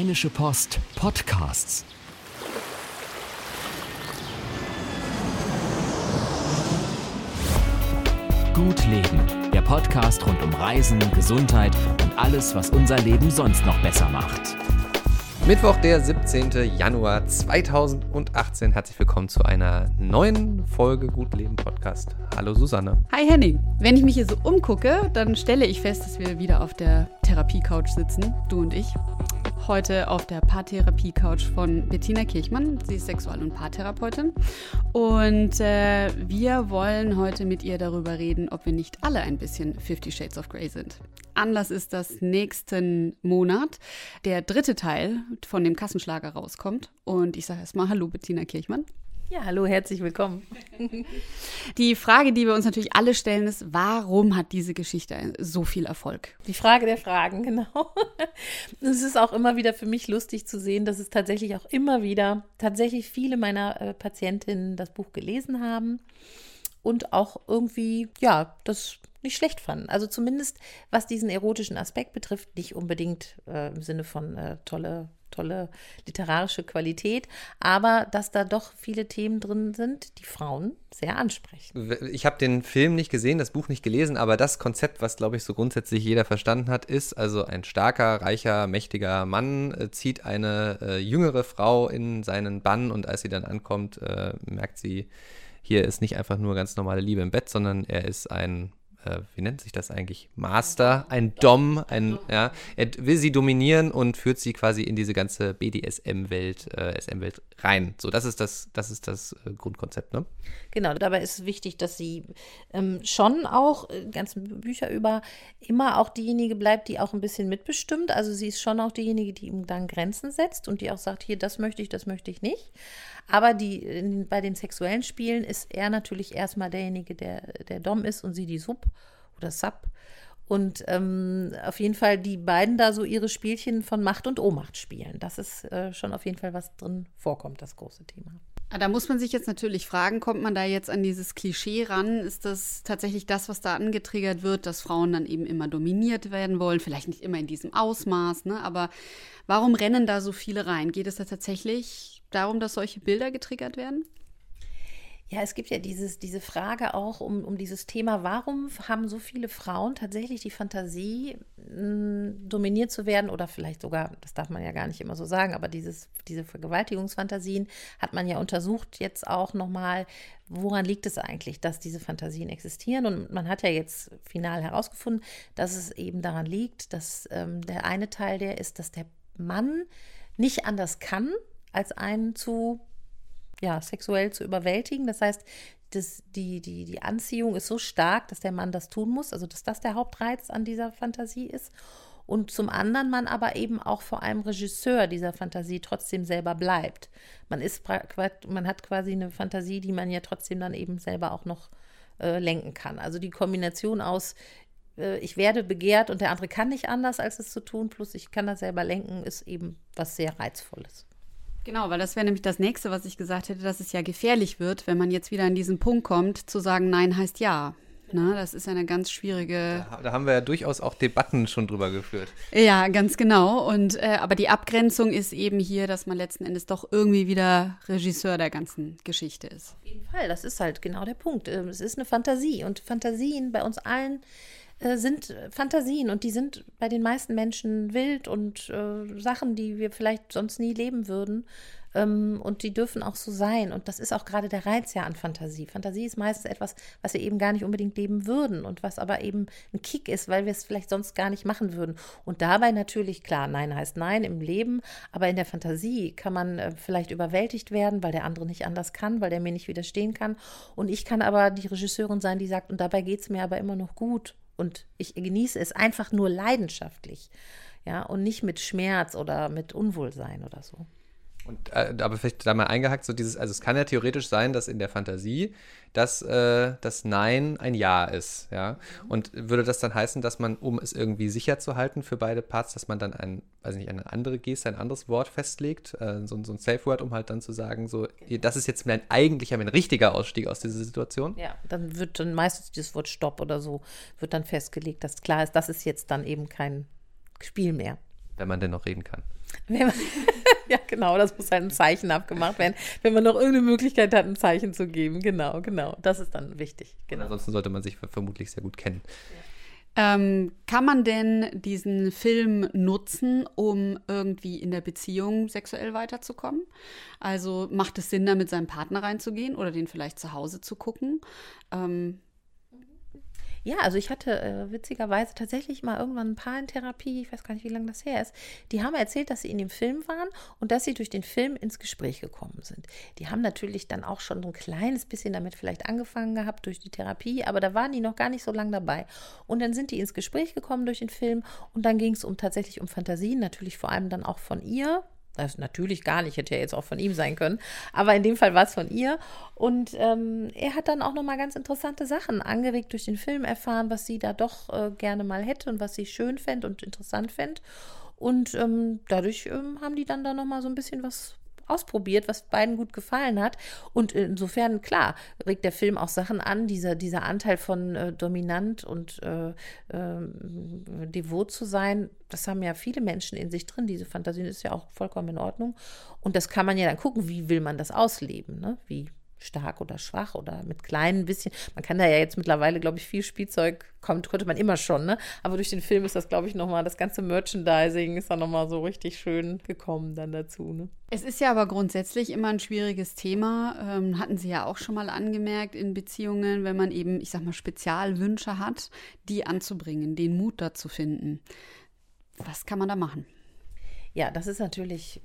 Rheinische Post Podcasts. Gut Leben, der Podcast rund um Reisen, Gesundheit und alles, was unser Leben sonst noch besser macht. Mittwoch, der 17. Januar 2018. Herzlich willkommen zu einer neuen Folge Gut Leben Podcast. Hallo Susanne. Hi Henning. Wenn ich mich hier so umgucke, dann stelle ich fest, dass wir wieder auf der Therapie-Couch sitzen, du und ich heute auf der Paartherapie-Couch von Bettina Kirchmann. Sie ist Sexual- und Paartherapeutin. Und äh, wir wollen heute mit ihr darüber reden, ob wir nicht alle ein bisschen Fifty Shades of Grey sind. Anlass ist, dass nächsten Monat der dritte Teil von dem Kassenschlager rauskommt. Und ich sage erstmal Hallo, Bettina Kirchmann. Ja, hallo, herzlich willkommen. Die Frage, die wir uns natürlich alle stellen, ist, warum hat diese Geschichte so viel Erfolg? Die Frage der Fragen, genau. Es ist auch immer wieder für mich lustig zu sehen, dass es tatsächlich auch immer wieder tatsächlich viele meiner äh, Patientinnen das Buch gelesen haben und auch irgendwie, ja, das nicht schlecht fanden. Also zumindest was diesen erotischen Aspekt betrifft, nicht unbedingt äh, im Sinne von äh, tolle tolle literarische Qualität, aber dass da doch viele Themen drin sind, die Frauen sehr ansprechen. Ich habe den Film nicht gesehen, das Buch nicht gelesen, aber das Konzept, was glaube ich so grundsätzlich jeder verstanden hat, ist also ein starker, reicher, mächtiger Mann äh, zieht eine äh, jüngere Frau in seinen Bann und als sie dann ankommt, äh, merkt sie, hier ist nicht einfach nur ganz normale Liebe im Bett, sondern er ist ein äh, wie nennt sich das eigentlich? Master, ein Dom, ein, ja, er will sie dominieren und führt sie quasi in diese ganze BDSM-Welt, äh, SM-Welt rein. So, das ist das, das ist das äh, Grundkonzept, ne? Genau, dabei ist es wichtig, dass sie ähm, schon auch, äh, ganzen Bücher über, immer auch diejenige bleibt, die auch ein bisschen mitbestimmt. Also sie ist schon auch diejenige, die ihm dann Grenzen setzt und die auch sagt, hier, das möchte ich, das möchte ich nicht. Aber die, bei den sexuellen Spielen ist er natürlich erstmal derjenige, der der Dom ist und sie die Sub oder Sub. Und ähm, auf jeden Fall die beiden da so ihre Spielchen von Macht und Ohnmacht spielen. Das ist äh, schon auf jeden Fall, was drin vorkommt, das große Thema. Ah, da muss man sich jetzt natürlich fragen, kommt man da jetzt an dieses Klischee ran? Ist das tatsächlich das, was da angetriggert wird, dass Frauen dann eben immer dominiert werden wollen? Vielleicht nicht immer in diesem Ausmaß, ne? aber warum rennen da so viele rein? Geht es da tatsächlich darum, dass solche Bilder getriggert werden? Ja, es gibt ja dieses, diese Frage auch um, um dieses Thema, warum haben so viele Frauen tatsächlich die Fantasie, mh, dominiert zu werden oder vielleicht sogar, das darf man ja gar nicht immer so sagen, aber dieses, diese Vergewaltigungsfantasien hat man ja untersucht jetzt auch nochmal, woran liegt es eigentlich, dass diese Fantasien existieren? Und man hat ja jetzt final herausgefunden, dass es eben daran liegt, dass ähm, der eine Teil der ist, dass der Mann nicht anders kann, als einen zu ja, sexuell zu überwältigen. Das heißt, das, die, die, die Anziehung ist so stark, dass der Mann das tun muss, also dass das der Hauptreiz an dieser Fantasie ist. Und zum anderen man aber eben auch vor einem Regisseur dieser Fantasie trotzdem selber bleibt. Man, ist, man hat quasi eine Fantasie, die man ja trotzdem dann eben selber auch noch äh, lenken kann. Also die Kombination aus, äh, ich werde begehrt und der andere kann nicht anders, als es zu tun, plus ich kann das selber lenken, ist eben was sehr Reizvolles. Genau, weil das wäre nämlich das nächste, was ich gesagt hätte, dass es ja gefährlich wird, wenn man jetzt wieder an diesen Punkt kommt, zu sagen, nein heißt ja. Na, das ist eine ganz schwierige. Da, da, haben wir ja durchaus auch Debatten schon drüber geführt. Ja, ganz genau. Und äh, aber die Abgrenzung ist eben hier, dass man letzten Endes doch irgendwie wieder Regisseur der ganzen Geschichte ist. Auf jeden Fall, das ist halt genau der Punkt. Ähm, es ist eine Fantasie und Fantasien bei uns allen äh, sind Fantasien und die sind bei den meisten Menschen wild und äh, Sachen, die wir vielleicht sonst nie leben würden. Ähm, und die dürfen auch so sein. Und das ist auch gerade der Reiz ja an Fantasie. Fantasie ist meistens etwas, was wir eben gar nicht unbedingt leben würden und was aber eben ein Kick ist, weil wir es vielleicht sonst gar nicht machen würden. Und dabei natürlich, klar, Nein heißt Nein im Leben, aber in der Fantasie kann man äh, vielleicht überwältigt werden, weil der andere nicht anders kann, weil der mir nicht widerstehen kann. Und ich kann aber die Regisseurin sein, die sagt, und dabei geht es mir aber immer noch gut und ich genieße es einfach nur leidenschaftlich, ja, und nicht mit Schmerz oder mit Unwohlsein oder so. Und, äh, aber vielleicht da mal eingehackt, so dieses, also es kann ja theoretisch sein, dass in der Fantasie dass äh, das Nein ein Ja ist, ja. Und würde das dann heißen, dass man, um es irgendwie sicher zu halten für beide Parts, dass man dann ein, weiß nicht, eine andere Geste, ein anderes Wort festlegt, äh, so, so ein Safe Word, um halt dann zu sagen, so, das ist jetzt mein eigentlicher, mein richtiger Ausstieg aus dieser Situation? Ja, dann wird dann meistens dieses Wort Stopp oder so, wird dann festgelegt, dass klar ist, das ist jetzt dann eben kein Spiel mehr. Wenn man denn noch reden kann. Man, ja, genau, das muss halt ein Zeichen abgemacht werden, wenn man noch irgendeine Möglichkeit hat, ein Zeichen zu geben. Genau, genau. Das ist dann wichtig. Genau. Ansonsten sollte man sich vermutlich sehr gut kennen. Ähm, kann man denn diesen Film nutzen, um irgendwie in der Beziehung sexuell weiterzukommen? Also macht es Sinn, da mit seinem Partner reinzugehen oder den vielleicht zu Hause zu gucken? Ähm, ja, also ich hatte äh, witzigerweise tatsächlich mal irgendwann ein paar in Therapie, ich weiß gar nicht, wie lange das her ist, die haben erzählt, dass sie in dem Film waren und dass sie durch den Film ins Gespräch gekommen sind. Die haben natürlich dann auch schon so ein kleines bisschen damit vielleicht angefangen gehabt durch die Therapie, aber da waren die noch gar nicht so lange dabei. Und dann sind die ins Gespräch gekommen durch den Film und dann ging es um tatsächlich um Fantasien, natürlich vor allem dann auch von ihr, das natürlich gar nicht, hätte ja jetzt auch von ihm sein können. Aber in dem Fall war es von ihr. Und ähm, er hat dann auch nochmal ganz interessante Sachen angeregt durch den Film erfahren, was sie da doch äh, gerne mal hätte und was sie schön fände und interessant fände. Und ähm, dadurch ähm, haben die dann da nochmal so ein bisschen was ausprobiert, was beiden gut gefallen hat. Und insofern, klar, regt der Film auch Sachen an, dieser, dieser Anteil von äh, dominant und äh, äh, devot zu sein, das haben ja viele Menschen in sich drin. Diese Fantasien ist ja auch vollkommen in Ordnung. Und das kann man ja dann gucken, wie will man das ausleben, ne? Wie stark oder schwach oder mit kleinen bisschen. Man kann da ja jetzt mittlerweile, glaube ich, viel Spielzeug kommt, konnte man immer schon, ne? Aber durch den Film ist das, glaube ich, nochmal, das ganze Merchandising ist dann nochmal so richtig schön gekommen dann dazu, ne? Es ist ja aber grundsätzlich immer ein schwieriges Thema. Ähm, hatten Sie ja auch schon mal angemerkt in Beziehungen, wenn man eben, ich sag mal, Spezialwünsche hat, die anzubringen, den Mut dazu finden. Was kann man da machen? Ja, das ist natürlich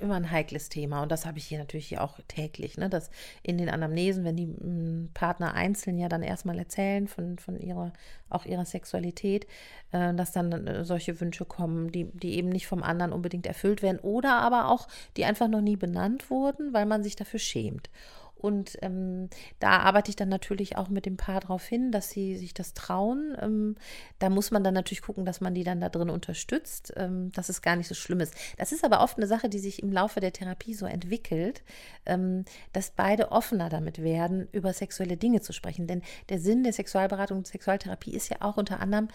immer ein heikles Thema und das habe ich hier natürlich auch täglich, ne? dass in den Anamnesen, wenn die hm, Partner einzeln ja dann erstmal erzählen von, von ihrer, auch ihrer Sexualität, äh, dass dann äh, solche Wünsche kommen, die, die eben nicht vom anderen unbedingt erfüllt werden oder aber auch, die einfach noch nie benannt wurden, weil man sich dafür schämt. Und ähm, da arbeite ich dann natürlich auch mit dem Paar darauf hin, dass sie sich das trauen. Ähm, da muss man dann natürlich gucken, dass man die dann da drin unterstützt, ähm, dass es gar nicht so schlimm ist. Das ist aber oft eine Sache, die sich im Laufe der Therapie so entwickelt, ähm, dass beide offener damit werden, über sexuelle Dinge zu sprechen. Denn der Sinn der Sexualberatung und Sexualtherapie ist ja auch unter anderem,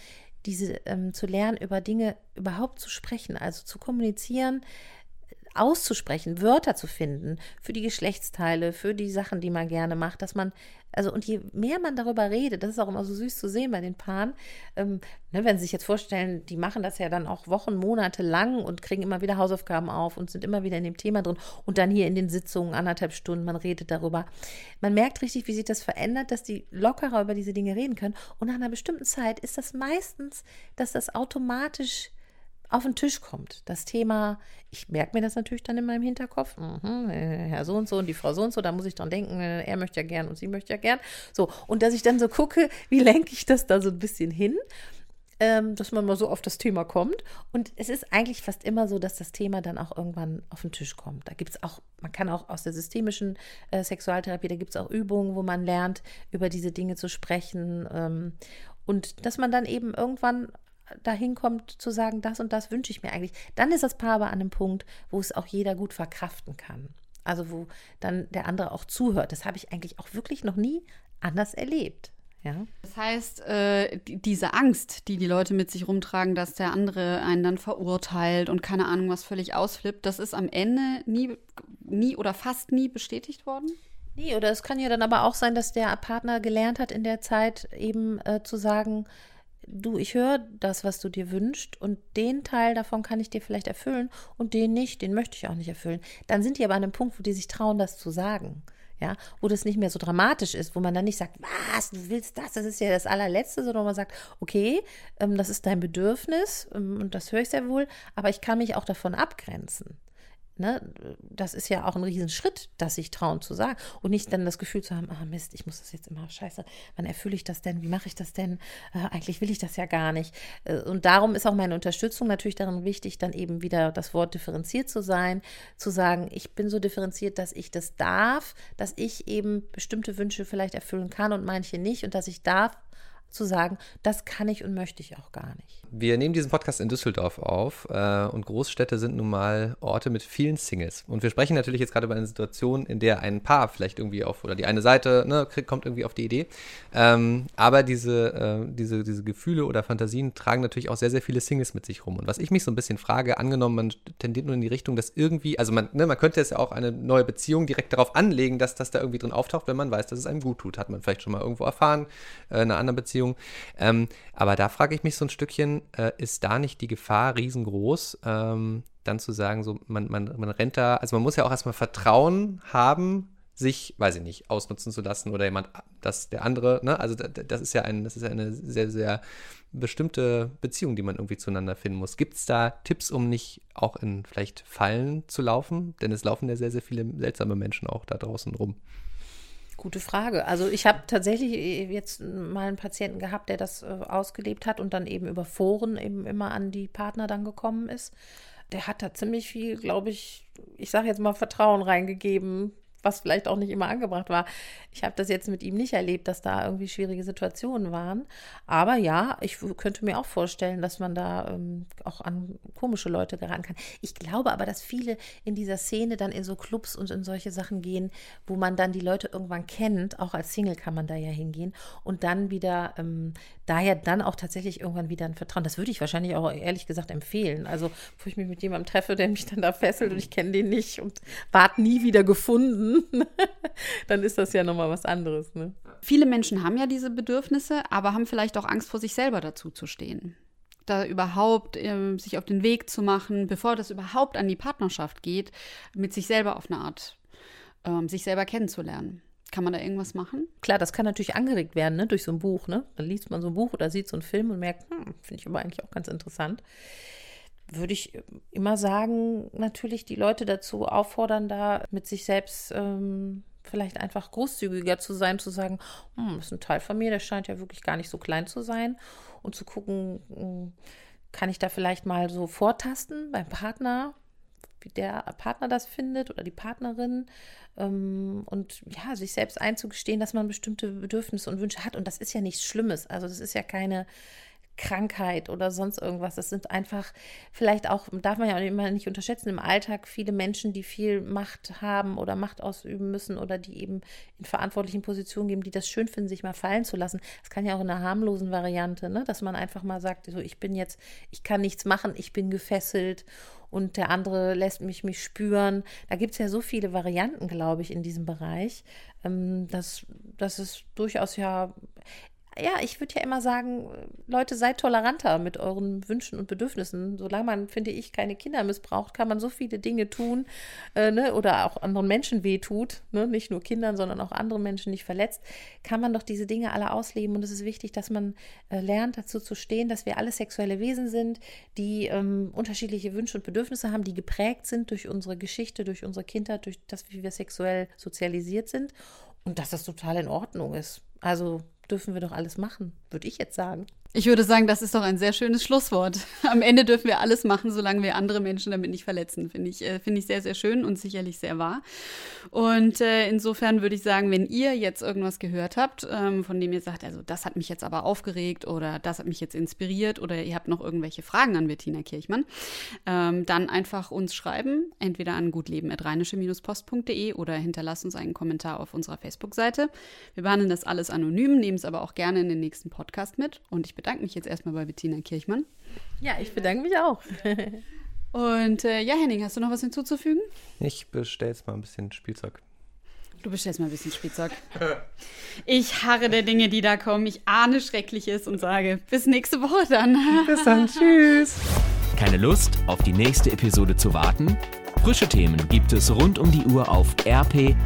diese ähm, zu lernen, über Dinge überhaupt zu sprechen, also zu kommunizieren, auszusprechen, Wörter zu finden für die Geschlechtsteile, für die Sachen, die man gerne macht, dass man, also und je mehr man darüber redet, das ist auch immer so süß zu sehen bei den Paaren, ähm, ne, wenn Sie sich jetzt vorstellen, die machen das ja dann auch Wochen, Monate lang und kriegen immer wieder Hausaufgaben auf und sind immer wieder in dem Thema drin und dann hier in den Sitzungen anderthalb Stunden, man redet darüber. Man merkt richtig, wie sich das verändert, dass die lockerer über diese Dinge reden können und nach einer bestimmten Zeit ist das meistens, dass das automatisch auf den Tisch kommt. Das Thema, ich merke mir das natürlich dann in meinem Hinterkopf, mhm, Herr so und so und die Frau so und so, da muss ich dran denken, äh, er möchte ja gern und sie möchte ja gern. So, und dass ich dann so gucke, wie lenke ich das da so ein bisschen hin, ähm, dass man mal so auf das Thema kommt. Und es ist eigentlich fast immer so, dass das Thema dann auch irgendwann auf den Tisch kommt. Da gibt es auch, man kann auch aus der systemischen äh, Sexualtherapie, da gibt es auch Übungen, wo man lernt, über diese Dinge zu sprechen. Ähm, und dass man dann eben irgendwann dahin kommt zu sagen, das und das wünsche ich mir eigentlich, dann ist das Paar aber an einem Punkt, wo es auch jeder gut verkraften kann. Also wo dann der andere auch zuhört. Das habe ich eigentlich auch wirklich noch nie anders erlebt. Ja. Das heißt, äh, diese Angst, die die Leute mit sich rumtragen, dass der andere einen dann verurteilt und keine Ahnung was völlig ausflippt, das ist am Ende nie, nie oder fast nie bestätigt worden? Nee, oder es kann ja dann aber auch sein, dass der Partner gelernt hat in der Zeit eben äh, zu sagen, du, ich höre das, was du dir wünschst und den Teil davon kann ich dir vielleicht erfüllen und den nicht, den möchte ich auch nicht erfüllen. Dann sind die aber an einem Punkt, wo die sich trauen, das zu sagen. Ja, wo das nicht mehr so dramatisch ist, wo man dann nicht sagt, was, du willst das, das ist ja das allerletzte, sondern man sagt, okay, ähm, das ist dein Bedürfnis ähm, und das höre ich sehr wohl, aber ich kann mich auch davon abgrenzen. Ne, das ist ja auch ein Riesenschritt, das sich trauen zu sagen und nicht dann das Gefühl zu haben, ah Mist, ich muss das jetzt immer, scheiße, wann erfülle ich das denn, wie mache ich das denn, äh, eigentlich will ich das ja gar nicht. Äh, und darum ist auch meine Unterstützung natürlich darin wichtig, dann eben wieder das Wort differenziert zu sein, zu sagen, ich bin so differenziert, dass ich das darf, dass ich eben bestimmte Wünsche vielleicht erfüllen kann und manche nicht und dass ich darf, zu sagen, das kann ich und möchte ich auch gar nicht. Wir nehmen diesen Podcast in Düsseldorf auf äh, und Großstädte sind nun mal Orte mit vielen Singles. Und wir sprechen natürlich jetzt gerade über eine Situation, in der ein Paar vielleicht irgendwie auf, oder die eine Seite ne, kriegt, kommt irgendwie auf die Idee. Ähm, aber diese, äh, diese, diese Gefühle oder Fantasien tragen natürlich auch sehr, sehr viele Singles mit sich rum. Und was ich mich so ein bisschen frage, angenommen, man tendiert nur in die Richtung, dass irgendwie, also man, ne, man könnte es ja auch eine neue Beziehung direkt darauf anlegen, dass das da irgendwie drin auftaucht, wenn man weiß, dass es einem gut tut. Hat man vielleicht schon mal irgendwo erfahren, äh, in einer anderen Beziehung. Ähm, aber da frage ich mich so ein Stückchen, äh, ist da nicht die Gefahr riesengroß, ähm, dann zu sagen, so man, man, man rennt da, also man muss ja auch erstmal Vertrauen haben, sich, weiß ich nicht, ausnutzen zu lassen oder jemand, dass der andere, ne, also das ist ja ein, das ist ja eine sehr, sehr bestimmte Beziehung, die man irgendwie zueinander finden muss. Gibt es da Tipps, um nicht auch in vielleicht Fallen zu laufen? Denn es laufen ja sehr, sehr viele seltsame Menschen auch da draußen rum. Gute Frage. Also ich habe tatsächlich äh, jetzt mal einen Patienten gehabt, der das äh, ausgelebt hat und dann eben über Foren eben immer an die Partner dann gekommen ist. Der hat da ziemlich viel, glaube ich, ich sage jetzt mal Vertrauen reingegeben, was vielleicht auch nicht immer angebracht war. Ich habe das jetzt mit ihm nicht erlebt, dass da irgendwie schwierige Situationen waren. Aber ja, ich könnte mir auch vorstellen, dass man da ähm, auch an komische Leute geraten kann. Ich glaube aber, dass viele in dieser Szene dann in so Clubs und in solche Sachen gehen, wo man dann die Leute irgendwann kennt. Auch als Single kann man da ja hingehen und dann wieder, ähm, daher dann auch tatsächlich irgendwann wieder ein Vertrauen. Das würde ich wahrscheinlich auch ehrlich gesagt empfehlen. Also, wo ich mich mit jemandem treffe, der mich dann da fesselt und ich kenne den nicht und ward nie wieder gefunden dann ist das ja nochmal was anderes. Ne? Viele Menschen haben ja diese Bedürfnisse, aber haben vielleicht auch Angst vor sich selber dazu zu stehen. Da überhaupt äh, sich auf den Weg zu machen, bevor das überhaupt an die Partnerschaft geht, mit sich selber auf eine Art, äh, sich selber kennenzulernen. Kann man da irgendwas machen? Klar, das kann natürlich angeregt werden, ne, durch so ein Buch, ne? Dann liest man so ein Buch oder sieht so einen Film und merkt, hm, finde ich aber eigentlich auch ganz interessant würde ich immer sagen, natürlich die Leute dazu auffordern, da mit sich selbst ähm, vielleicht einfach großzügiger zu sein, zu sagen, hm, das ist ein Teil von mir, der scheint ja wirklich gar nicht so klein zu sein. Und zu gucken, hm, kann ich da vielleicht mal so vortasten beim Partner, wie der Partner das findet oder die Partnerin ähm, und ja, sich selbst einzugestehen, dass man bestimmte Bedürfnisse und Wünsche hat. Und das ist ja nichts Schlimmes, also das ist ja keine Krankheit oder sonst irgendwas. Das sind einfach vielleicht auch, darf man ja auch immer nicht unterschätzen, im Alltag viele Menschen, die viel Macht haben oder Macht ausüben müssen oder die eben in verantwortlichen Positionen geben, die das schön finden, sich mal fallen zu lassen. Das kann ja auch in einer harmlosen Variante, ne? dass man einfach mal sagt, so ich bin jetzt, ich kann nichts machen, ich bin gefesselt und der andere lässt mich mich spüren. Da gibt es ja so viele Varianten, glaube ich, in diesem Bereich. Ähm, dass, dass es durchaus ja ja, ich würde ja immer sagen, Leute, seid toleranter mit euren Wünschen und Bedürfnissen. Solange man, finde ich, keine Kinder missbraucht, kann man so viele Dinge tun äh, ne? oder auch anderen Menschen wehtut, ne? nicht nur Kindern, sondern auch anderen Menschen nicht verletzt, kann man doch diese Dinge alle ausleben. Und es ist wichtig, dass man äh, lernt, dazu zu stehen, dass wir alle sexuelle Wesen sind, die ähm, unterschiedliche Wünsche und Bedürfnisse haben, die geprägt sind durch unsere Geschichte, durch unsere Kindheit, durch das, wie wir sexuell sozialisiert sind. Und dass das total in Ordnung ist. Also dürfen wir doch alles machen, würde ich jetzt sagen. Ich würde sagen, das ist doch ein sehr schönes Schlusswort. Am Ende dürfen wir alles machen, solange wir andere Menschen damit nicht verletzen. Finde ich, äh, finde ich sehr, sehr schön und sicherlich sehr wahr. Und äh, insofern würde ich sagen, wenn ihr jetzt irgendwas gehört habt, ähm, von dem ihr sagt, also das hat mich jetzt aber aufgeregt oder das hat mich jetzt inspiriert oder ihr habt noch irgendwelche Fragen an Bettina Kirchmann, ähm, dann einfach uns schreiben, entweder an gutleben.rheinische-post.de oder hinterlasst uns einen Kommentar auf unserer Facebook-Seite. Wir behandeln das alles anonym, nehmen es aber auch gerne in den nächsten Podcast mit und ich bedanke mich jetzt erstmal bei Bettina Kirchmann. Ja, ich bedanke mich auch. Und äh, ja, Henning, hast du noch was hinzuzufügen? Ich bestelle jetzt mal ein bisschen Spielzeug. Du bestellst mal ein bisschen Spielzeug. Ich harre der Dinge, die da kommen. Ich ahne Schreckliches und sage, bis nächste Woche dann. Bis dann, tschüss. Keine Lust, auf die nächste Episode zu warten? Frische Themen gibt es rund um die Uhr auf rp-online.de.